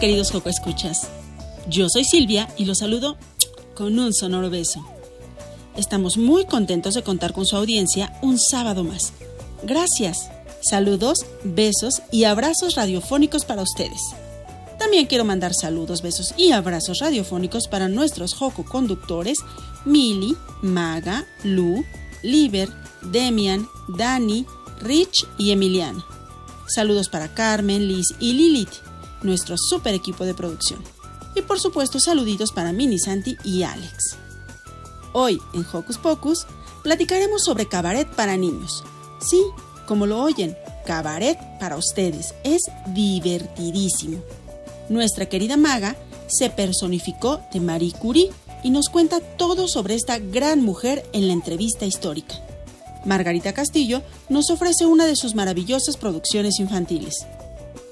Queridos Joco Escuchas. Yo soy Silvia y los saludo con un sonoro beso. Estamos muy contentos de contar con su audiencia un sábado más. Gracias. Saludos, besos y abrazos radiofónicos para ustedes. También quiero mandar saludos, besos y abrazos radiofónicos para nuestros Joco conductores Mili, Maga, Lu, Liber, Demian, Dani, Rich y Emiliano. Saludos para Carmen, Liz y Lilith nuestro super equipo de producción. Y por supuesto saluditos para Mini Santi y Alex. Hoy en Hocus Pocus platicaremos sobre cabaret para niños. Sí, como lo oyen, cabaret para ustedes. Es divertidísimo. Nuestra querida maga se personificó de Marie Curie y nos cuenta todo sobre esta gran mujer en la entrevista histórica. Margarita Castillo nos ofrece una de sus maravillosas producciones infantiles.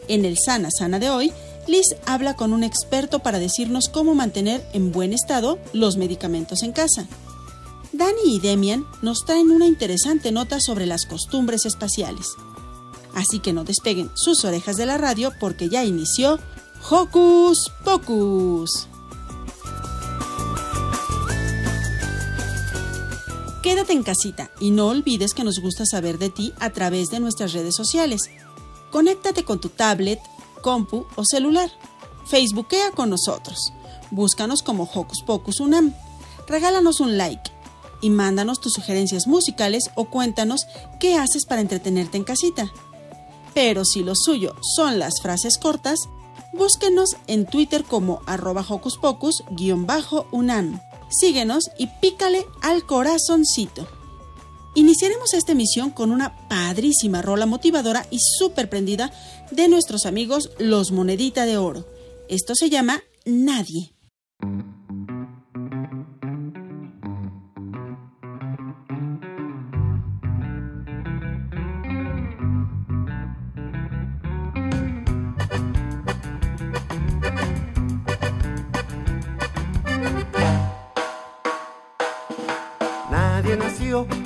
En el Sana Sana de hoy, Liz habla con un experto para decirnos cómo mantener en buen estado los medicamentos en casa. Dani y Demian nos traen una interesante nota sobre las costumbres espaciales. Así que no despeguen sus orejas de la radio porque ya inició Hocus Pocus. Quédate en casita y no olvides que nos gusta saber de ti a través de nuestras redes sociales. Conéctate con tu tablet, compu o celular. Facebookea con nosotros. Búscanos como Hocus Pocus Unam. Regálanos un like y mándanos tus sugerencias musicales o cuéntanos qué haces para entretenerte en casita. Pero si lo suyo son las frases cortas, búsquenos en Twitter como arroba Hocus Pocus-unam. Síguenos y pícale al corazoncito. Iniciaremos esta emisión con una padrísima rola motivadora y súper prendida de nuestros amigos Los Monedita de Oro. Esto se llama Nadie.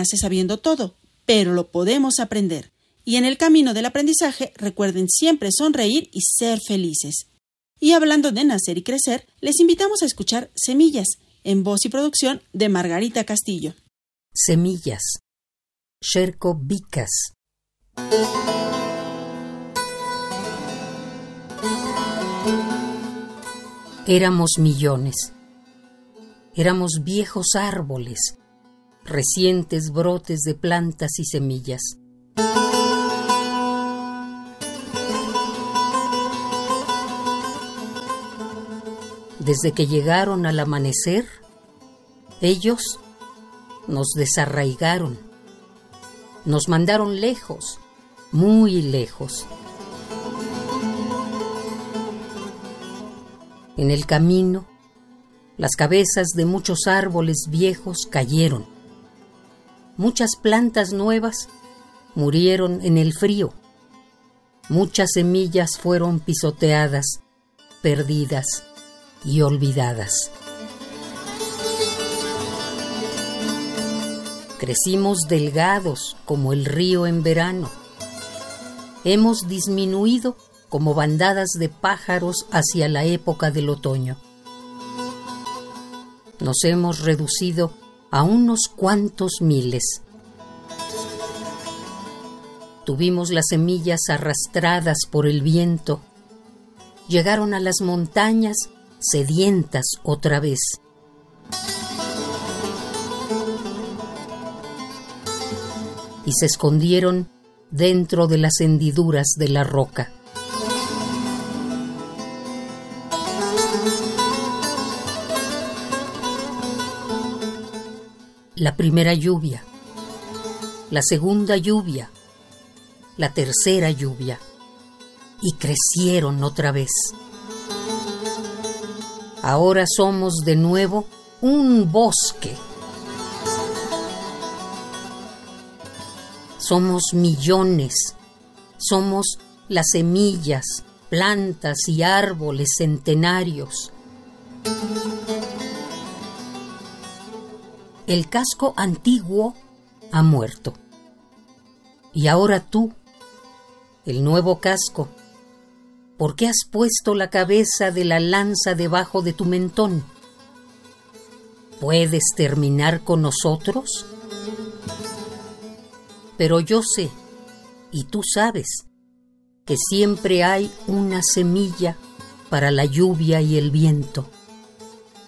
nace sabiendo todo, pero lo podemos aprender. Y en el camino del aprendizaje recuerden siempre sonreír y ser felices. Y hablando de nacer y crecer, les invitamos a escuchar Semillas, en voz y producción de Margarita Castillo. Semillas. Sherko Vicas. Éramos millones. Éramos viejos árboles recientes brotes de plantas y semillas. Desde que llegaron al amanecer, ellos nos desarraigaron, nos mandaron lejos, muy lejos. En el camino, las cabezas de muchos árboles viejos cayeron muchas plantas nuevas murieron en el frío. Muchas semillas fueron pisoteadas, perdidas y olvidadas. Crecimos delgados como el río en verano. Hemos disminuido como bandadas de pájaros hacia la época del otoño. Nos hemos reducido a unos cuantos miles. Tuvimos las semillas arrastradas por el viento. Llegaron a las montañas sedientas otra vez. Y se escondieron dentro de las hendiduras de la roca. La primera lluvia, la segunda lluvia, la tercera lluvia, y crecieron otra vez. Ahora somos de nuevo un bosque. Somos millones, somos las semillas, plantas y árboles centenarios. El casco antiguo ha muerto. Y ahora tú, el nuevo casco, ¿por qué has puesto la cabeza de la lanza debajo de tu mentón? ¿Puedes terminar con nosotros? Pero yo sé, y tú sabes, que siempre hay una semilla para la lluvia y el viento.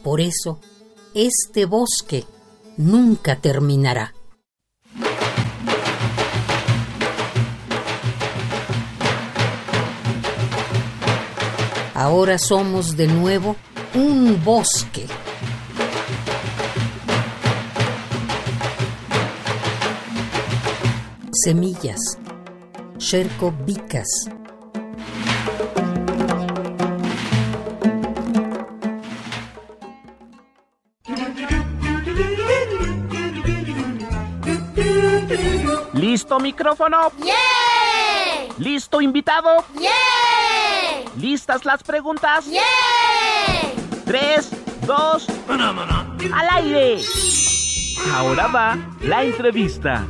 Por eso, este bosque nunca terminará. Ahora somos de nuevo un bosque. Semillas. Sherko ¿Listo micrófono? ¡Yeah! ¿Listo invitado? ¡Yeah! ¿Listas las preguntas? ¡Yeah! Tres, dos, al aire. Ahora va la entrevista.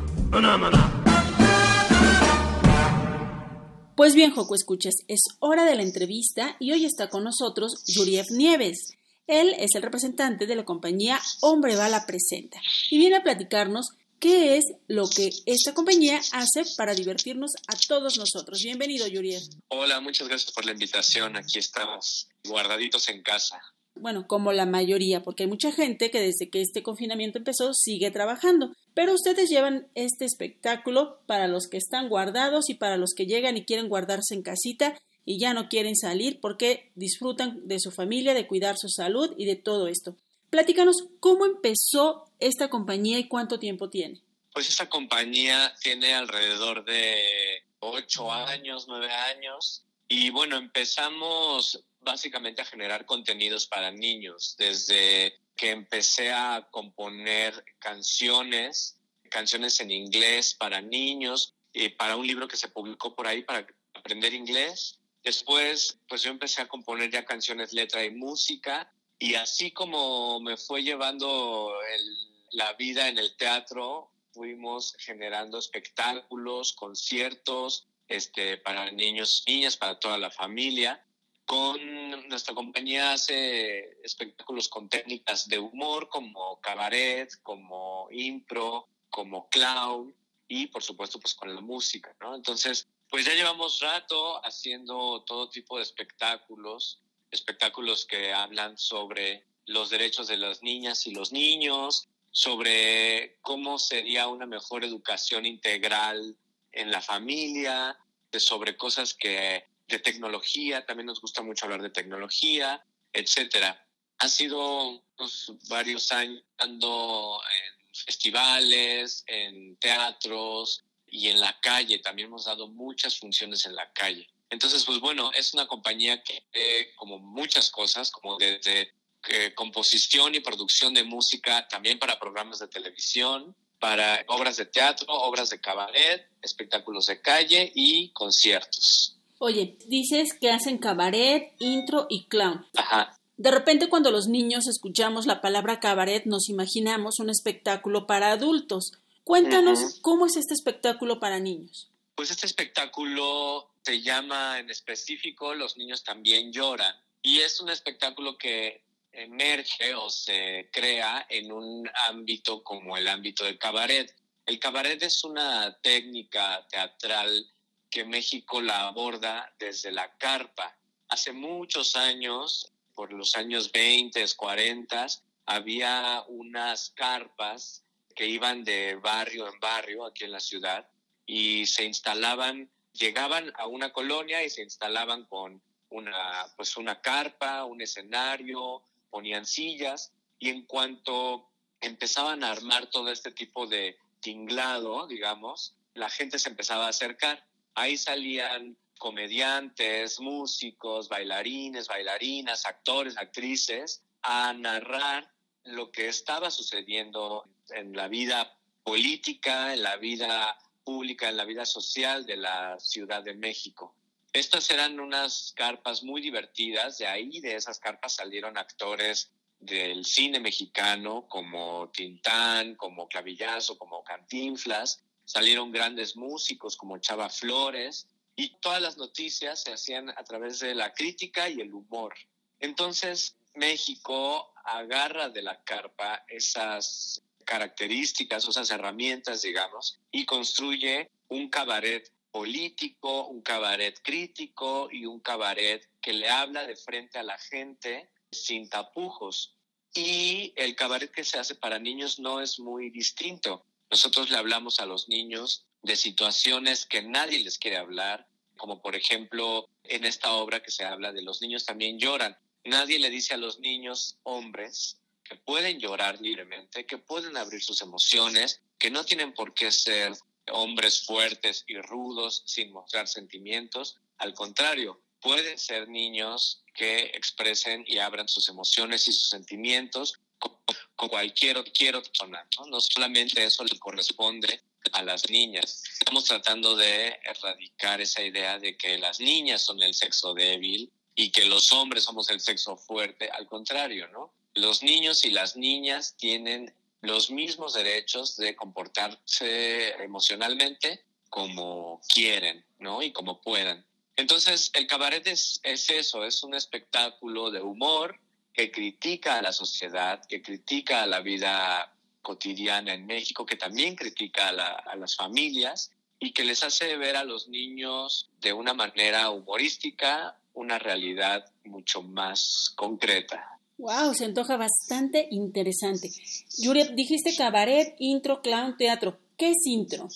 Pues bien, Joco, escuchas, es hora de la entrevista y hoy está con nosotros Yuriev Nieves. Él es el representante de la compañía Hombre Bala Presenta y viene a platicarnos qué es lo que esta compañía hace para divertirnos a todos nosotros. Bienvenido, Yuriev. Hola, muchas gracias por la invitación. Aquí estamos guardaditos en casa bueno, como la mayoría, porque hay mucha gente que desde que este confinamiento empezó sigue trabajando. Pero ustedes llevan este espectáculo para los que están guardados y para los que llegan y quieren guardarse en casita y ya no quieren salir porque disfrutan de su familia, de cuidar su salud y de todo esto. Platícanos cómo empezó esta compañía y cuánto tiempo tiene. Pues esta compañía tiene alrededor de ocho años, nueve años. Y bueno, empezamos básicamente a generar contenidos para niños, desde que empecé a componer canciones, canciones en inglés para niños, y para un libro que se publicó por ahí para aprender inglés. Después, pues yo empecé a componer ya canciones, letra y música, y así como me fue llevando la vida en el teatro, fuimos generando espectáculos, conciertos, este, para niños, niñas, para toda la familia con nuestra compañía hace espectáculos con técnicas de humor como cabaret, como impro, como clown y por supuesto pues con la música, ¿no? Entonces, pues ya llevamos rato haciendo todo tipo de espectáculos, espectáculos que hablan sobre los derechos de las niñas y los niños, sobre cómo sería una mejor educación integral en la familia, sobre cosas que de tecnología, también nos gusta mucho hablar de tecnología, etcétera. Ha sido pues, varios años ando en festivales, en teatros y en la calle. También hemos dado muchas funciones en la calle. Entonces, pues bueno, es una compañía que, como muchas cosas, como desde eh, composición y producción de música, también para programas de televisión, para obras de teatro, obras de cabaret, espectáculos de calle y conciertos. Oye, dices que hacen cabaret, intro y clown. Ajá. De repente cuando los niños escuchamos la palabra cabaret nos imaginamos un espectáculo para adultos. Cuéntanos cómo es este espectáculo para niños. Pues este espectáculo se llama en específico Los niños también lloran y es un espectáculo que emerge o se crea en un ámbito como el ámbito del cabaret. El cabaret es una técnica teatral que México la aborda desde la carpa. Hace muchos años, por los años 20, 40, había unas carpas que iban de barrio en barrio aquí en la ciudad y se instalaban, llegaban a una colonia y se instalaban con una, pues una carpa, un escenario, ponían sillas y en cuanto empezaban a armar todo este tipo de tinglado, digamos, la gente se empezaba a acercar. Ahí salían comediantes, músicos, bailarines, bailarinas, actores, actrices, a narrar lo que estaba sucediendo en la vida política, en la vida pública, en la vida social de la Ciudad de México. Estas eran unas carpas muy divertidas, de ahí de esas carpas salieron actores del cine mexicano como Tintán, como Clavillazo, como Cantinflas, salieron grandes músicos como Chava Flores y todas las noticias se hacían a través de la crítica y el humor. Entonces México agarra de la carpa esas características, esas herramientas, digamos, y construye un cabaret político, un cabaret crítico y un cabaret que le habla de frente a la gente sin tapujos. Y el cabaret que se hace para niños no es muy distinto. Nosotros le hablamos a los niños de situaciones que nadie les quiere hablar, como por ejemplo en esta obra que se habla de los niños también lloran. Nadie le dice a los niños hombres que pueden llorar libremente, que pueden abrir sus emociones, que no tienen por qué ser hombres fuertes y rudos sin mostrar sentimientos. Al contrario, pueden ser niños que expresen y abran sus emociones y sus sentimientos con cualquier, persona. ¿no? no solamente eso le corresponde a las niñas. Estamos tratando de erradicar esa idea de que las niñas son el sexo débil y que los hombres somos el sexo fuerte. Al contrario, ¿no? Los niños y las niñas tienen los mismos derechos de comportarse emocionalmente como quieren, ¿no? Y como puedan. Entonces, el cabaret es, eso, es un espectáculo de humor que critica a la sociedad, que critica a la vida cotidiana en México, que también critica a, las familias y que les hace ver a los niños de una manera humorística una realidad mucho más concreta. Wow, se antoja bastante interesante. Yuri, dijiste cabaret, intro, clown, teatro. ¿Qué es intro?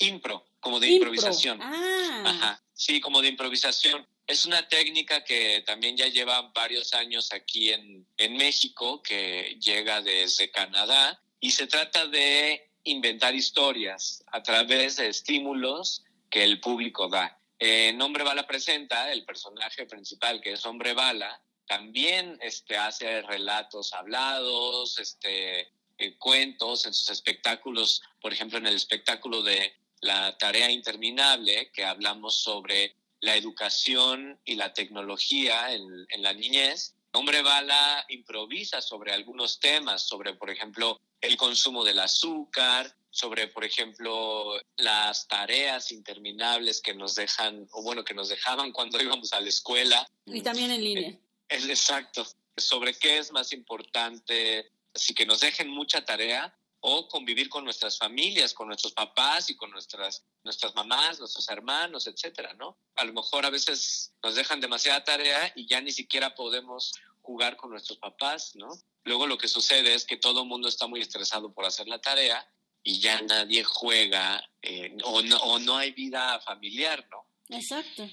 Impro, como de improvisación. Ah. Ajá. Sí, como de improvisación. Es una técnica que también ya lleva varios años aquí en, en México, que llega desde Canadá, y se trata de inventar historias a través de estímulos que el público da. En Hombre Bala presenta, el personaje principal, que es Hombre Bala, también este, hace relatos hablados, este, eh, cuentos en sus espectáculos, por ejemplo, en el espectáculo de La Tarea Interminable, que hablamos sobre la educación y la tecnología en, la niñez. Hombre Bala improvisa sobre algunos temas, sobre, por ejemplo, el consumo del azúcar, sobre, por ejemplo, las tareas interminables que nos dejan, o bueno, que nos dejaban cuando íbamos a la escuela. Y también en línea. Es exacto. Sobre qué es más importante, si que nos dejen mucha tarea o convivir con nuestras familias, con nuestros papás y con nuestras, nuestras mamás, nuestros hermanos, etcétera, ¿no? A lo mejor a veces nos dejan demasiada tarea y ya ni siquiera podemos jugar con nuestros papás, ¿no? Luego lo que sucede es que todo el mundo está muy estresado por hacer la tarea y ya nadie juega o, no, o no hay vida familiar, ¿no? Exacto.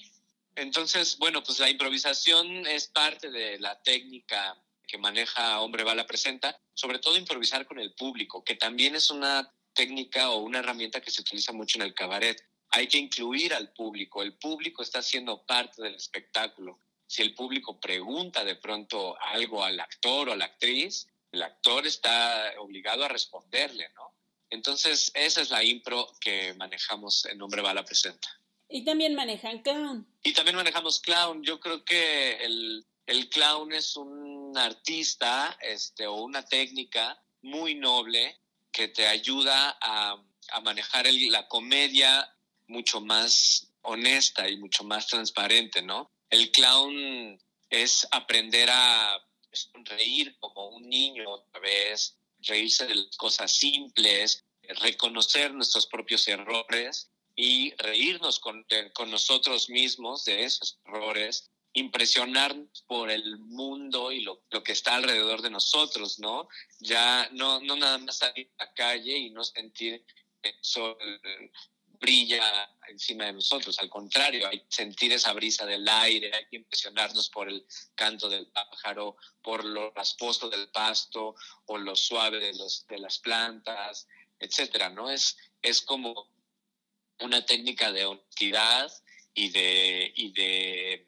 Entonces, bueno, pues la improvisación es parte de la técnica que maneja Hombre Bala Presenta, sobre todo improvisar con el público, que también es una técnica o una herramienta que se utiliza mucho en el cabaret. Hay que incluir al público, el público está siendo parte del espectáculo. Si el público pregunta de pronto algo al actor o a la actriz, el actor está obligado a responderle, ¿no? Entonces, esa es la impro que manejamos en Hombre Bala Presenta. Y también manejan clown. Y también manejamos clown. Yo creo que el, el clown es un artista este, o una técnica muy noble que te ayuda a, a manejar la comedia mucho más honesta y mucho más transparente, ¿no? El clown es aprender a reír como un niño otra vez, reírse de las cosas simples, reconocer nuestros propios errores y reírnos con, nosotros mismos de esos errores, impresionarnos por el mundo y lo, que está alrededor de nosotros, ¿no? Ya no, no nada más salir a la calle y no sentir el sol brilla encima de nosotros, al contrario, hay que sentir esa brisa del aire, hay que impresionarnos por el canto del pájaro, por lo rasposo del pasto o lo suave de, los, de las plantas, etcétera, ¿no? Es, es como una técnica de honestidad y de, y de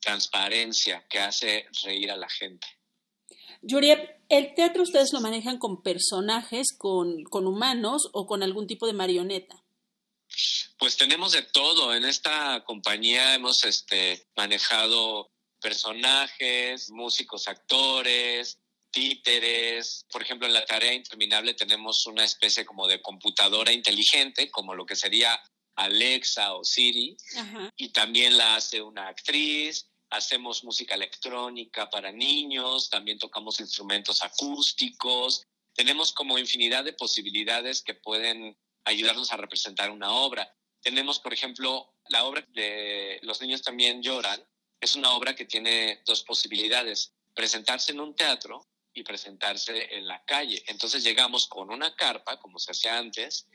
transparencia que hace reír a la gente. Yuriep, ¿el teatro ustedes lo manejan con personajes, con, con humanos o con algún tipo de marioneta? Pues tenemos de todo. En esta compañía hemos este, manejado personajes, músicos, actores, títeres. Por ejemplo, en la tarea interminable tenemos una especie como de computadora inteligente, como lo que sería Alexa o Siri, y también la hace una actriz. Hacemos música electrónica para niños, también tocamos instrumentos acústicos. Tenemos como infinidad de posibilidades que pueden ayudarnos a representar una obra. Tenemos, por ejemplo, la obra de Los niños también lloran. Es una obra que tiene dos posibilidades. Presentarse en un teatro y presentarse en la calle. Entonces llegamos con una carpa, como se hacía antes,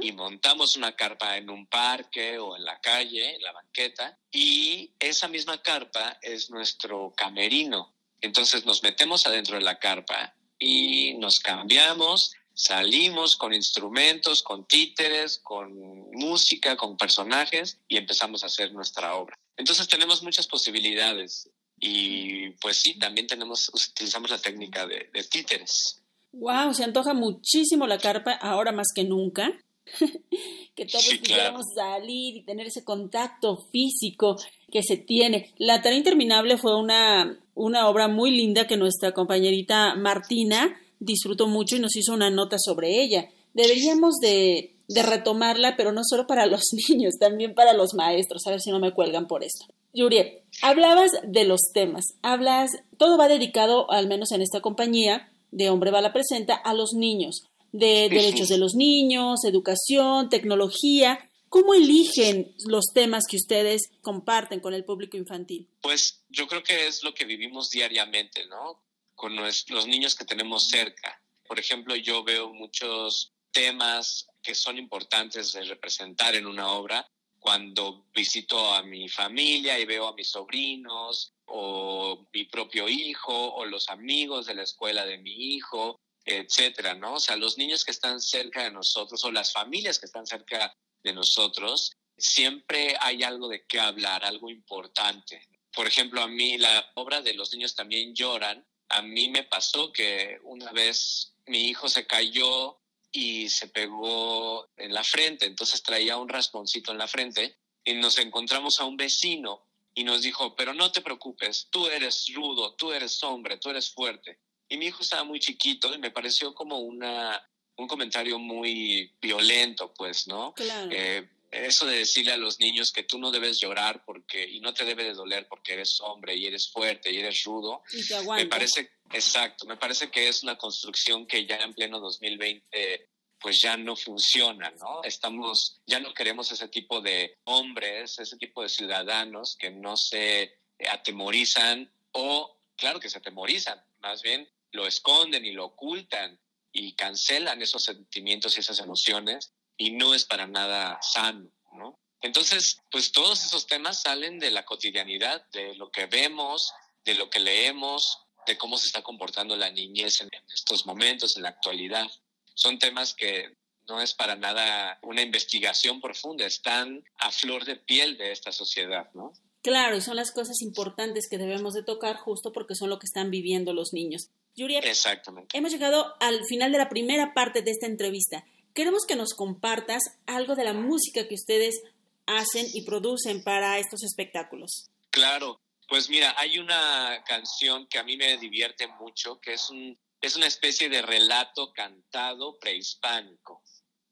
y montamos una carpa en un parque o en la calle, en la banqueta, y esa misma carpa es nuestro camerino. Entonces nos metemos adentro de la carpa y nos cambiamos, salimos con instrumentos, con títeres, con música, con personajes y empezamos a hacer nuestra obra. Entonces tenemos muchas posibilidades. Y pues sí, también tenemos, utilizamos la técnica de, títeres. Wow, se antoja muchísimo la carpa ahora más que nunca. que todos quisiéramos salir y tener ese contacto físico que se tiene. La tarea interminable fue una, una obra muy linda que nuestra compañerita Martina disfrutó mucho y nos hizo una nota sobre ella. Deberíamos de, de retomarla, pero no solo para los niños, también para los maestros, a ver si no me cuelgan por esto. Yuriet, hablabas de los temas, hablas, todo va dedicado, al menos en esta compañía de Hombre Bala Presenta, a los niños, de derechos de los niños, educación, tecnología. ¿Cómo eligen los temas que ustedes comparten con el público infantil? Pues yo creo que es lo que vivimos diariamente, ¿no? Con los niños que tenemos cerca. Por ejemplo, yo veo muchos temas que son importantes de representar en una obra cuando visito a mi familia y veo a mis sobrinos o mi propio hijo o los amigos de la escuela de mi hijo, etcétera, ¿no? O sea, los niños que están cerca de nosotros o las familias que están cerca de nosotros, siempre hay algo de qué hablar, algo importante. Por ejemplo, a mí la obra de Los niños también lloran. A mí me pasó que una vez mi hijo se cayó y se pegó en la frente, entonces traía un rasponcito en la frente y nos encontramos a un vecino y nos dijo, pero no te preocupes, tú eres rudo, tú eres hombre, tú eres fuerte. Y mi hijo estaba muy chiquito y me pareció como una, un comentario muy violento, pues, ¿no? Claro. Eh, eso de decirle a los niños que tú no debes llorar porque y no te debe de doler porque eres hombre y eres fuerte y eres rudo, Y te me parece exacto, me parece que es una construcción que ya en pleno 2020 pues ya no funciona, ¿no? Estamos ya no queremos ese tipo de hombres, ese tipo de ciudadanos que no se atemorizan o claro que se atemorizan, más bien lo esconden y lo ocultan y cancelan esos sentimientos y esas emociones y no es para nada sano, ¿no? Entonces, pues todos esos temas salen de la cotidianidad, de lo que vemos, de lo que leemos, de cómo se está comportando la niñez en, estos momentos, en la actualidad. Son temas que no es para nada una investigación profunda, están a flor de piel de esta sociedad, ¿no? Claro, y son las cosas importantes que debemos de tocar justo porque son lo que están viviendo los niños. Yuri, Exactamente. hemos llegado al final de la primera parte de esta entrevista. Queremos que nos compartas algo de la música que ustedes hacen y producen para estos espectáculos. Claro, pues mira, hay una canción que a mí me divierte mucho, que es, un, es una especie de relato cantado prehispánico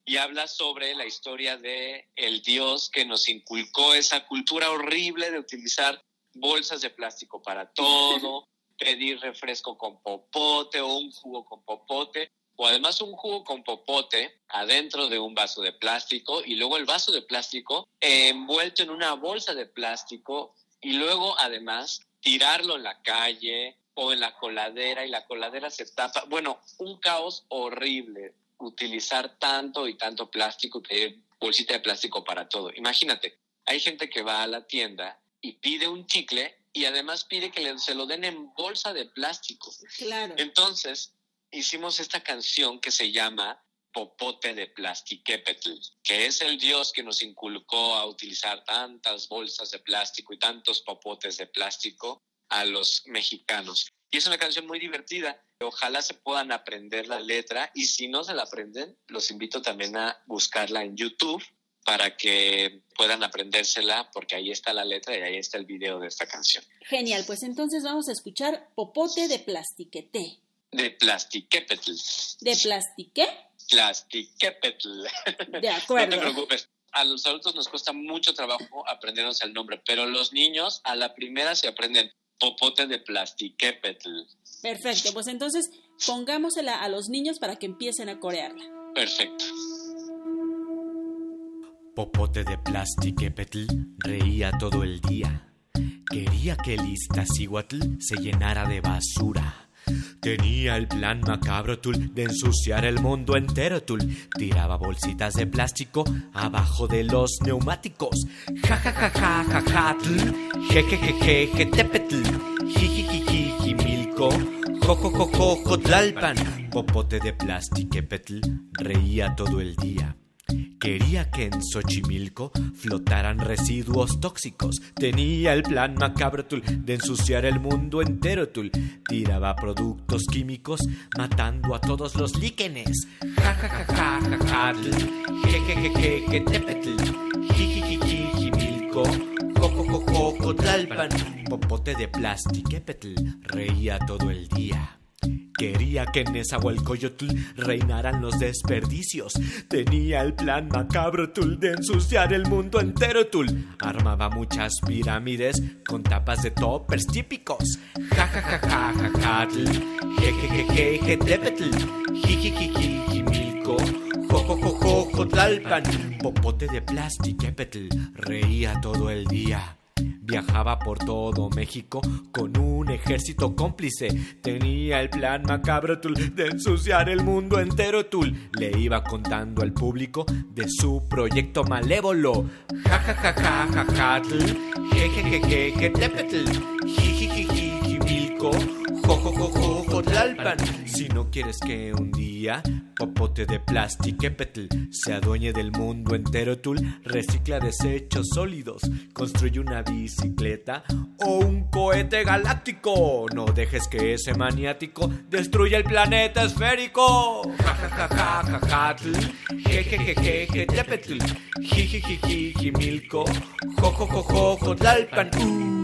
y habla sobre la historia de el dios que nos inculcó esa cultura horrible de utilizar bolsas de plástico para todo, pedir refresco con popote o un jugo con popote, o además un jugo con popote adentro de un vaso de plástico y luego el vaso de plástico envuelto en una bolsa de plástico y luego además tirarlo en la calle o en la coladera y la coladera se tapa. Bueno, un caos horrible utilizar tanto y tanto plástico, que bolsita de plástico para todo. Imagínate, hay gente que va a la tienda y pide un chicle y además pide que le- se lo den en bolsa de plástico. Claro. Entonces, hicimos esta canción que se llama Popote de Plastiquepetl, que es el dios que nos inculcó a utilizar tantas bolsas de plástico y tantos popotes de plástico a los mexicanos. Y es una canción muy divertida. Ojalá se puedan aprender la letra y si no se la aprenden, los invito también a buscarla en YouTube para que puedan aprendérsela porque ahí está la letra y ahí está el video de esta canción. Genial, pues entonces vamos a escuchar Popote de Plastiquete. De Plastiquepetl. ¿De Plastique? Plastiquepetl. De No te acuerdo. preocupes. A los adultos nos cuesta mucho trabajo aprendernos el nombre, pero los niños a la primera se aprenden popote de plastiquepetl. Perfecto, pues entonces pongámosela a los niños para que empiecen a corearla. Perfecto. Popote de Plastiquepetl reía todo el día. Quería que el Iztaccíhuatl se llenara de basura. Tenía el plan macabro tul de ensuciar el mundo entero tul. Tiraba bolsitas de plástico abajo de los neumáticos. Ja ja ja ja ja ja tl. Je je je je je tepetl. Jo jo tlalpan. Popote de Plastiquepetl reía todo el día. Quería que en Xochimilco flotaran residuos tóxicos. Tenía el plan macabro tul de ensuciar el mundo entero tul. Tiraba productos químicos matando a todos los líquenes. Ja ja ja ja ja ja. Je je je je je tepetl. Popote de plastiquepetl reía todo el día. Quería que en Nezahualcóyotl reinaran los desperdicios. Tenía el plan macabro tul de ensuciar el mundo entero tul. Armaba muchas pirámides con tapas de toppers típicos. Ja ja ja ja ja ja je je je je je tepetl. Jijijijijimilco. Jo jo jo jo jotlalpan. Popote de plástico reía todo el día. Viajaba por todo México con un ejército cómplice. Tenía el plan macabro tul de ensuciar el mundo entero tul. Le iba contando al público de su proyecto malévolo. Ja ja ja ja ja ja je je je je je tepetl. Jo, jotlalpan. Si no quieres que un día Popote de plástico se adueñe del mundo entero, tul recicla desechos sólidos, construye una bicicleta o un cohete galáctico. No dejes que ese maniático destruya el planeta esférico. Ja ja ja ja ja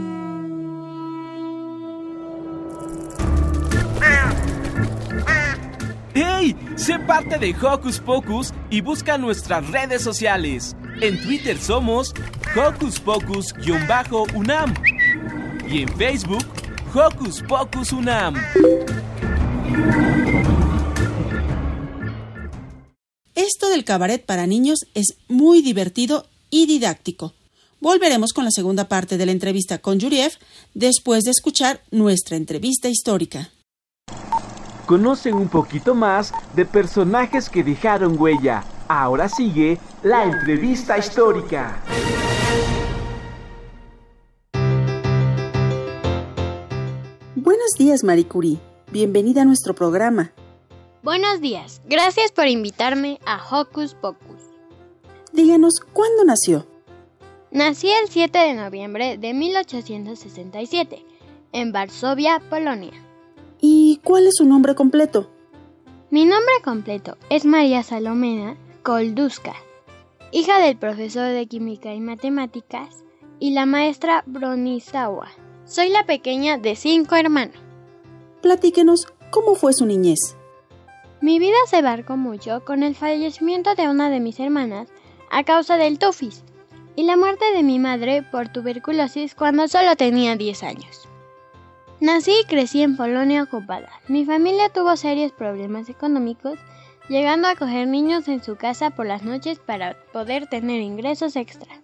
¡Hey! Sé parte de Hocus Pocus y busca nuestras redes sociales. En Twitter somos Hocus Pocus-UNAM y en Facebook Hocus Pocus UNAM. Esto del cabaret para niños es muy divertido y didáctico. Volveremos con la segunda parte de la entrevista con Yuriev después de escuchar nuestra entrevista histórica conocen un poquito más de personajes que dejaron huella. Ahora sigue la entrevista histórica. Buenos días, Marie Curie. Bienvenida a nuestro programa. Buenos días. Gracias por invitarme a Hocus Pocus. Díganos, ¿cuándo nació? Nací el 7 de noviembre de 1867 en Varsovia, Polonia. ¿Y cuál es su nombre completo? Mi nombre completo es María Salomena Kolduska, hija del profesor de química y matemáticas y la maestra Bronisawa. Soy la pequeña de cinco hermanos. Platíquenos cómo fue su niñez. Mi vida se barcó mucho con el fallecimiento de una de mis hermanas a causa del tufis y la muerte de mi madre por tuberculosis cuando solo tenía 10 años. Nací y crecí en Polonia ocupada. Mi familia tuvo serios problemas económicos, llegando a coger niños en su casa por las noches para poder tener ingresos extra.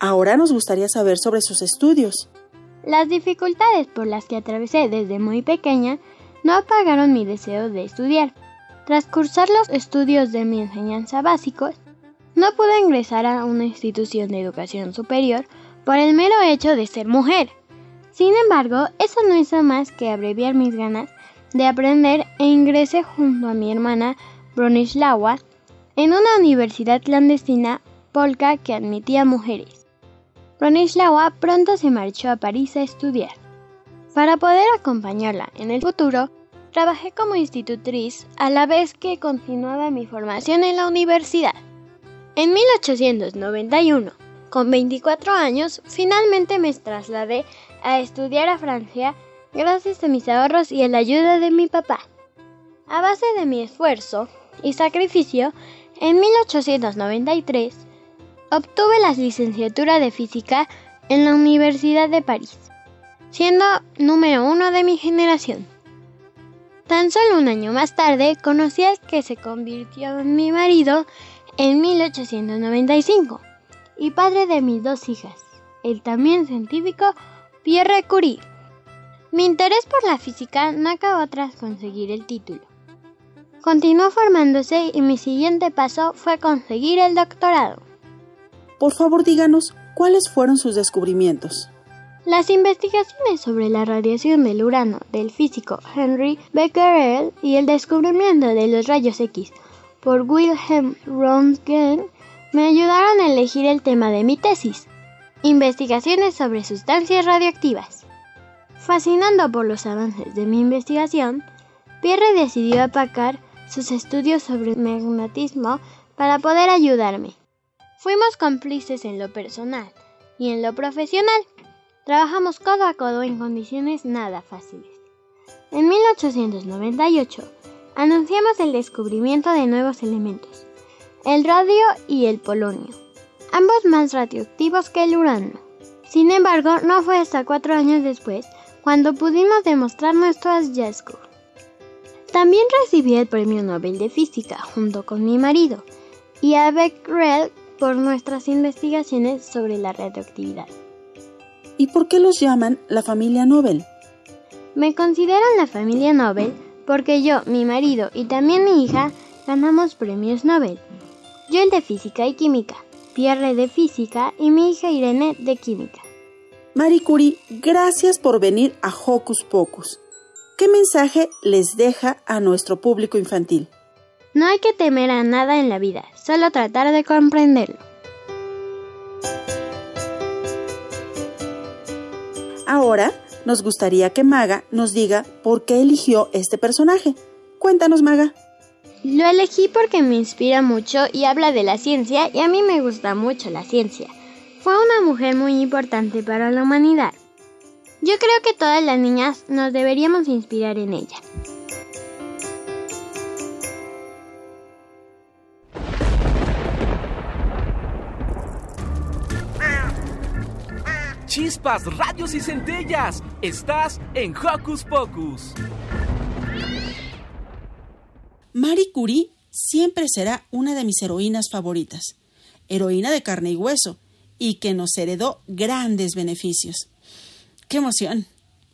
Ahora nos gustaría saber sobre sus estudios. Las dificultades por las que atravesé desde muy pequeña no apagaron mi deseo de estudiar. Tras cursar los estudios de mi enseñanza básicos, no pude ingresar a una institución de educación superior por el mero hecho de ser mujer. Sin embargo, eso no hizo más que abreviar mis ganas de aprender e ingresé junto a mi hermana Bronislawa en una universidad clandestina polka que admitía mujeres. Bronislawa pronto se marchó a París a estudiar. Para poder acompañarla en el futuro, trabajé como institutriz a la vez que continuaba mi formación en la universidad. En 1891, con 24 años, finalmente me trasladé a estudiar a Francia gracias a mis ahorros y a la ayuda de mi papá. A base de mi esfuerzo y sacrificio, en 1893 obtuve la licenciatura de física en la Universidad de París, siendo número uno de mi generación. Tan solo un año más tarde conocí al que se convirtió en mi marido en 1895 y padre de mis dos hijas, el también científico Pierre Curie. Mi interés por la física no acabó tras conseguir el título. Continuó formándose y mi siguiente paso fue conseguir el doctorado. Por favor, díganos cuáles fueron sus descubrimientos. Las investigaciones sobre la radiación del urano del físico Henry Becquerel y el descubrimiento de los rayos X por Wilhelm Röntgen me ayudaron a elegir el tema de mi tesis, Investigaciones sobre sustancias radioactivas. Fascinando por los avances de mi investigación, Pierre decidió apacar sus estudios sobre magnetismo para poder ayudarme. Fuimos cómplices en lo personal y en lo profesional. Trabajamos codo a codo en condiciones nada fáciles. En 1898 anunciamos el descubrimiento de nuevos elementos, el radio y el polonio, ambos más radioactivos que el urano. Sin embargo, no fue hasta cuatro años después cuando pudimos demostrar nuestro hallazgo. También recibí el Premio Nobel de Física junto con mi marido y a Becquerel por nuestras investigaciones sobre la radioactividad. ¿Y por qué los llaman la familia Nobel? Me consideran la familia Nobel porque yo, mi marido y también mi hija ganamos premios Nobel. Yo el de Física y Química, De Física y mi hija Irene de Química. Marie Curie, gracias por venir a Hocus Pocus. ¿Qué mensaje les deja a nuestro público infantil? No hay que temer a nada en la vida, solo tratar de comprenderlo. Ahora nos gustaría que Maga nos diga por qué eligió este personaje. Cuéntanos, Maga. Lo elegí porque me inspira mucho y habla de la ciencia y a mí me gusta mucho la ciencia. Fue una mujer muy importante para la humanidad. Yo creo que todas las niñas nos deberíamos inspirar en ella. Chispas, radios y centellas. Estás en Hocus Pocus. Marie Curie siempre será una de mis heroínas favoritas. Heroína de carne y hueso y que nos heredó grandes beneficios. ¡Qué emoción!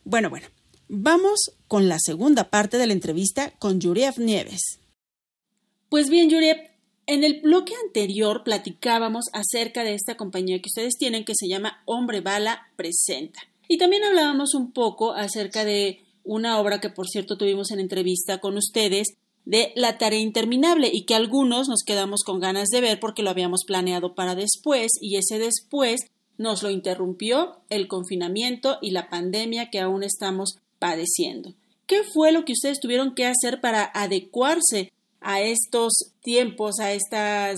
Bueno, bueno, vamos con la segunda parte de la entrevista con Yuriev Nieves. Pues bien, Yuriev, en el bloque anterior platicábamos acerca de esta compañía que ustedes tienen que se llama Hombre Bala Presenta. Y también hablábamos un poco acerca de una obra que por cierto tuvimos en entrevista con ustedes de La tarea interminable y que algunos nos quedamos con ganas de ver porque lo habíamos planeado para después y ese después nos lo interrumpió el confinamiento y la pandemia que aún estamos padeciendo. ¿Qué fue lo que ustedes tuvieron que hacer para adecuarse a estos tiempos, a estas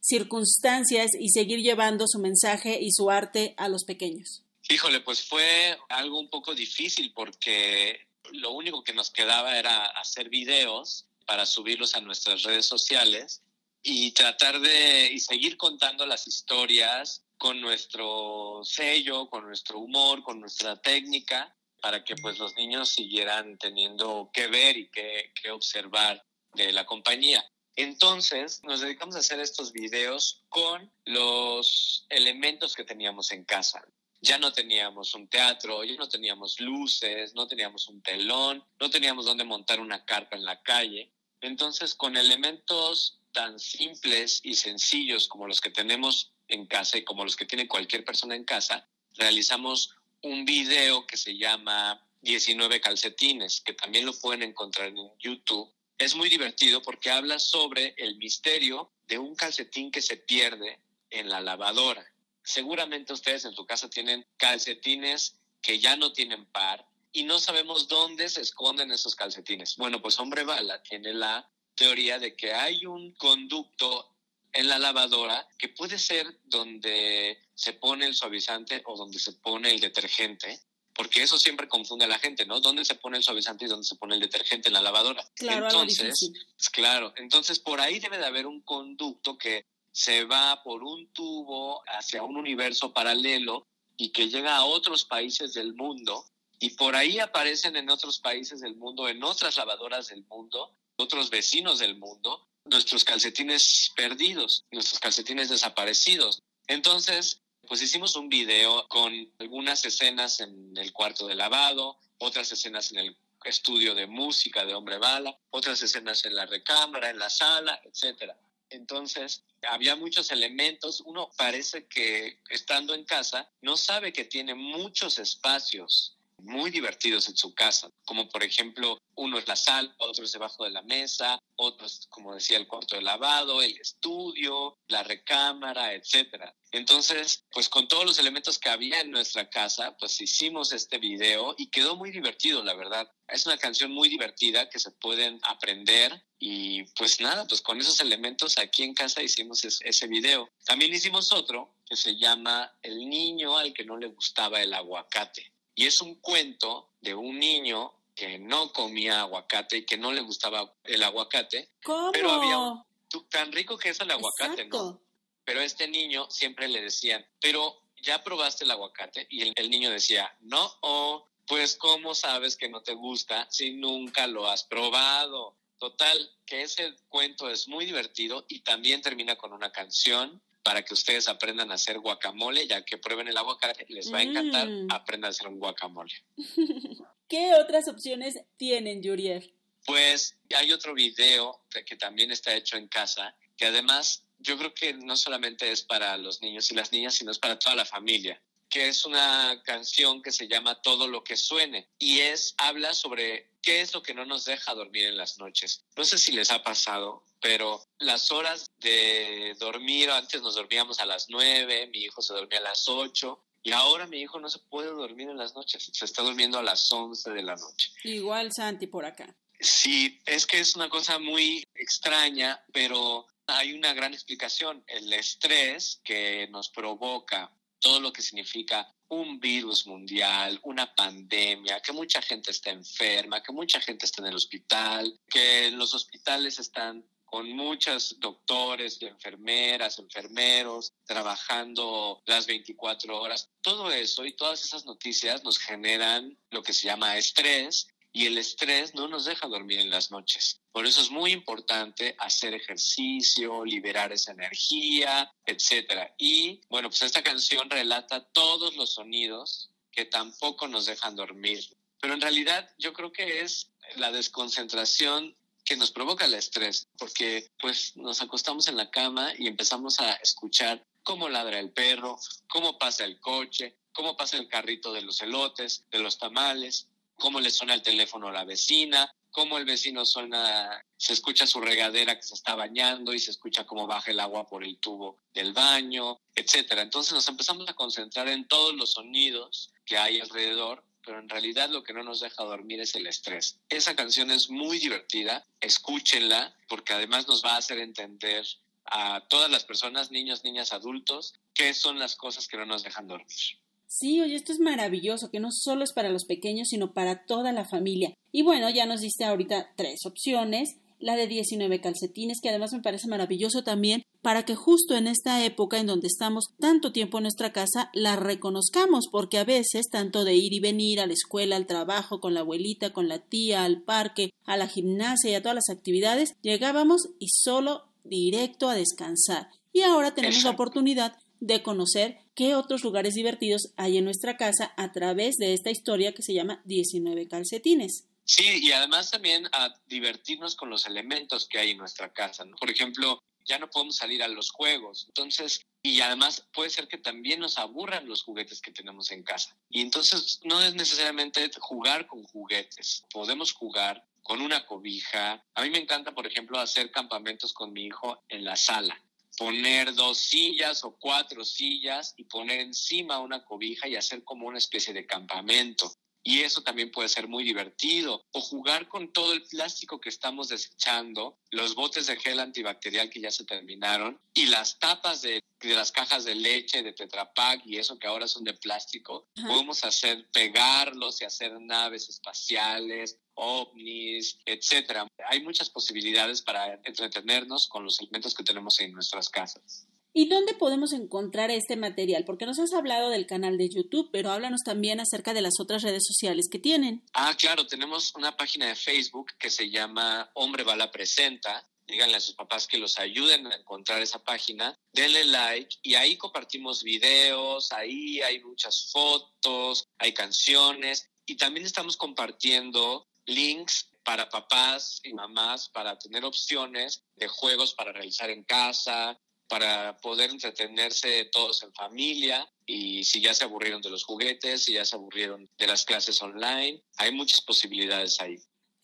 circunstancias y seguir llevando su mensaje y su arte a los pequeños? Híjole, pues fue algo un poco difícil porque lo único que nos quedaba era hacer videos para subirlos a nuestras redes sociales y tratar de y seguir contando las historias con nuestro sello, con nuestro humor, con nuestra técnica, para que pues los niños siguieran teniendo que ver y que, que observar de la compañía. Entonces nos dedicamos a hacer estos videos con los elementos que teníamos en casa. Ya no teníamos un teatro, ya no teníamos luces, no teníamos un telón, no teníamos dónde montar una carpa en la calle. Entonces, con elementos tan simples y sencillos como los que tenemos en casa y como los que tiene cualquier persona en casa, realizamos un video que se llama 19 calcetines, que también lo pueden encontrar en YouTube. Es muy divertido porque habla sobre el misterio de un calcetín que se pierde en la lavadora. Seguramente ustedes en su casa tienen calcetines que ya no tienen par y no sabemos dónde se esconden esos calcetines. Bueno, pues Hombre Bala tiene la teoría de que hay un conducto en la lavadora que puede ser donde se pone el suavizante o donde se pone el detergente, porque eso siempre confunde a la gente, ¿no? ¿Dónde se pone el suavizante y dónde se pone el detergente en la lavadora? Claro, entonces, claro, entonces por ahí debe de haber un conducto que se va por un tubo hacia un universo paralelo y que llega a otros países del mundo y por ahí aparecen en otros países del mundo, en otras lavadoras del mundo, otros vecinos del mundo, nuestros calcetines perdidos, nuestros calcetines desaparecidos. Entonces, pues hicimos un video con algunas escenas en el cuarto de lavado, otras escenas en el estudio de música de Hombre Bala, otras escenas en la recámara, en la sala, etcétera. Entonces, había muchos elementos. Uno parece que estando en casa no sabe que tiene muchos espacios muy divertidos en su casa, como por ejemplo uno es la sala, otro es debajo de la mesa, otro es, como decía, el cuarto de lavado, el estudio, la recámara, etcétera. Entonces, pues con todos los elementos que había en nuestra casa, pues hicimos este video y quedó muy divertido, la verdad. Es una canción muy divertida que se pueden aprender y pues nada, pues con esos elementos aquí en casa hicimos ese video. También hicimos otro que se llama El niño al que no le gustaba el aguacate. Y es un cuento de un niño que no comía aguacate y que no le gustaba el aguacate. ¿Cómo? Pero había tan rico que es el aguacate, ¿no? Pero este niño siempre le decían, pero ya probaste el aguacate y el, el niño decía, no, oh, pues cómo sabes que no te gusta si nunca lo has probado. Total, que ese cuento es muy divertido y también termina con una canción para que ustedes aprendan a hacer guacamole, ya que prueben el aguacate, les va a encantar, Mm. aprendan a hacer un guacamole. ¿Qué otras opciones tienen, Yuriel? Pues hay otro video que- que también está hecho en casa, que además yo creo que no solamente es para los niños y las niñas, sino es para toda la familia, que es una canción que se llama Todo lo que suene y es habla sobre qué es lo que no nos deja dormir en las noches. No sé si les ha pasado, pero las horas de dormir, antes nos dormíamos a las nueve, mi hijo se dormía a las ocho. Y ahora mi hijo no se puede dormir en las noches, se está durmiendo a las 11 de la noche. Igual Santi por acá. Sí, es que es una cosa muy extraña, pero hay una gran explicación. El estrés que nos provoca todo lo que significa un virus mundial, una pandemia, que mucha gente está enferma, que mucha gente está en el hospital, que los hospitales están con muchos doctores, enfermeras, enfermeros, trabajando las 24 horas. Todo eso y todas esas noticias nos generan lo que se llama estrés y el estrés no nos deja dormir en las noches. Por eso es muy importante hacer ejercicio, liberar esa energía, etcétera. Y bueno, pues esta canción relata todos los sonidos que tampoco nos dejan dormir. Pero en realidad yo creo que es la desconcentración que nos provoca el estrés, porque pues nos acostamos en la cama y empezamos a escuchar cómo ladra el perro, cómo pasa el coche, cómo pasa el carrito de los elotes, de los tamales, cómo le suena el teléfono a la vecina, cómo el vecino suena, se escucha su regadera que se está bañando y se escucha cómo baja el agua por el tubo del baño, etcétera. Entonces nos empezamos a concentrar en todos los sonidos que hay alrededor, pero en realidad lo que no nos deja dormir es el estrés. Esa canción es muy divertida, escúchenla, porque además nos va a hacer entender a todas las personas, niños, niñas, adultos, qué son las cosas que no nos dejan dormir. Sí, oye, esto es maravilloso, que no solo es para los pequeños, sino para toda la familia. Y bueno, ya nos diste ahorita tres opciones. La de 19 calcetines, que además me parece maravilloso también, para que justo en esta época en donde estamos tanto tiempo en nuestra casa, la reconozcamos, porque a veces, tanto de ir y venir a la escuela, al trabajo, con la abuelita, con la tía, al parque, a la gimnasia y a todas las actividades, llegábamos y solo directo a descansar. Y ahora tenemos la oportunidad de conocer qué otros lugares divertidos hay en nuestra casa a través de esta historia que se llama 19 calcetines. Sí, y además también a divertirnos con los elementos que hay en nuestra casa. ¿no? Por ejemplo, ya no podemos salir a los juegos. Entonces, y además puede ser que también nos aburran los juguetes que tenemos en casa. Y entonces no es necesariamente jugar con juguetes. Podemos jugar con una cobija. A mí me encanta, por ejemplo, hacer campamentos con mi hijo en la sala poner dos sillas o cuatro sillas y poner encima una cobija y hacer como una especie de campamento. Y eso también puede ser muy divertido. O jugar con todo el plástico que estamos desechando, los botes de gel antibacterial que ya se terminaron y las tapas de, de las cajas de leche, de Tetra Pak y eso que ahora son de plástico. Ajá. Podemos hacer, pegarlos y hacer naves espaciales, ovnis, etcétera. Hay muchas posibilidades para entretenernos con los elementos que tenemos en nuestras casas. ¿Y dónde podemos encontrar este material? Porque nos has hablado del canal de YouTube, pero háblanos también acerca de las otras redes sociales que tienen. Ah, claro, tenemos una página de Facebook que se llama Hombre Bala Presenta. Díganle a sus papás que los ayuden a encontrar esa página. Denle like y ahí compartimos videos, ahí hay muchas fotos, hay canciones y también estamos compartiendo links para papás y mamás para tener opciones de juegos para realizar en casa, para poder entretenerse todos en familia y si ya se aburrieron de los juguetes, si ya se aburrieron de las clases online, hay muchas posibilidades ahí.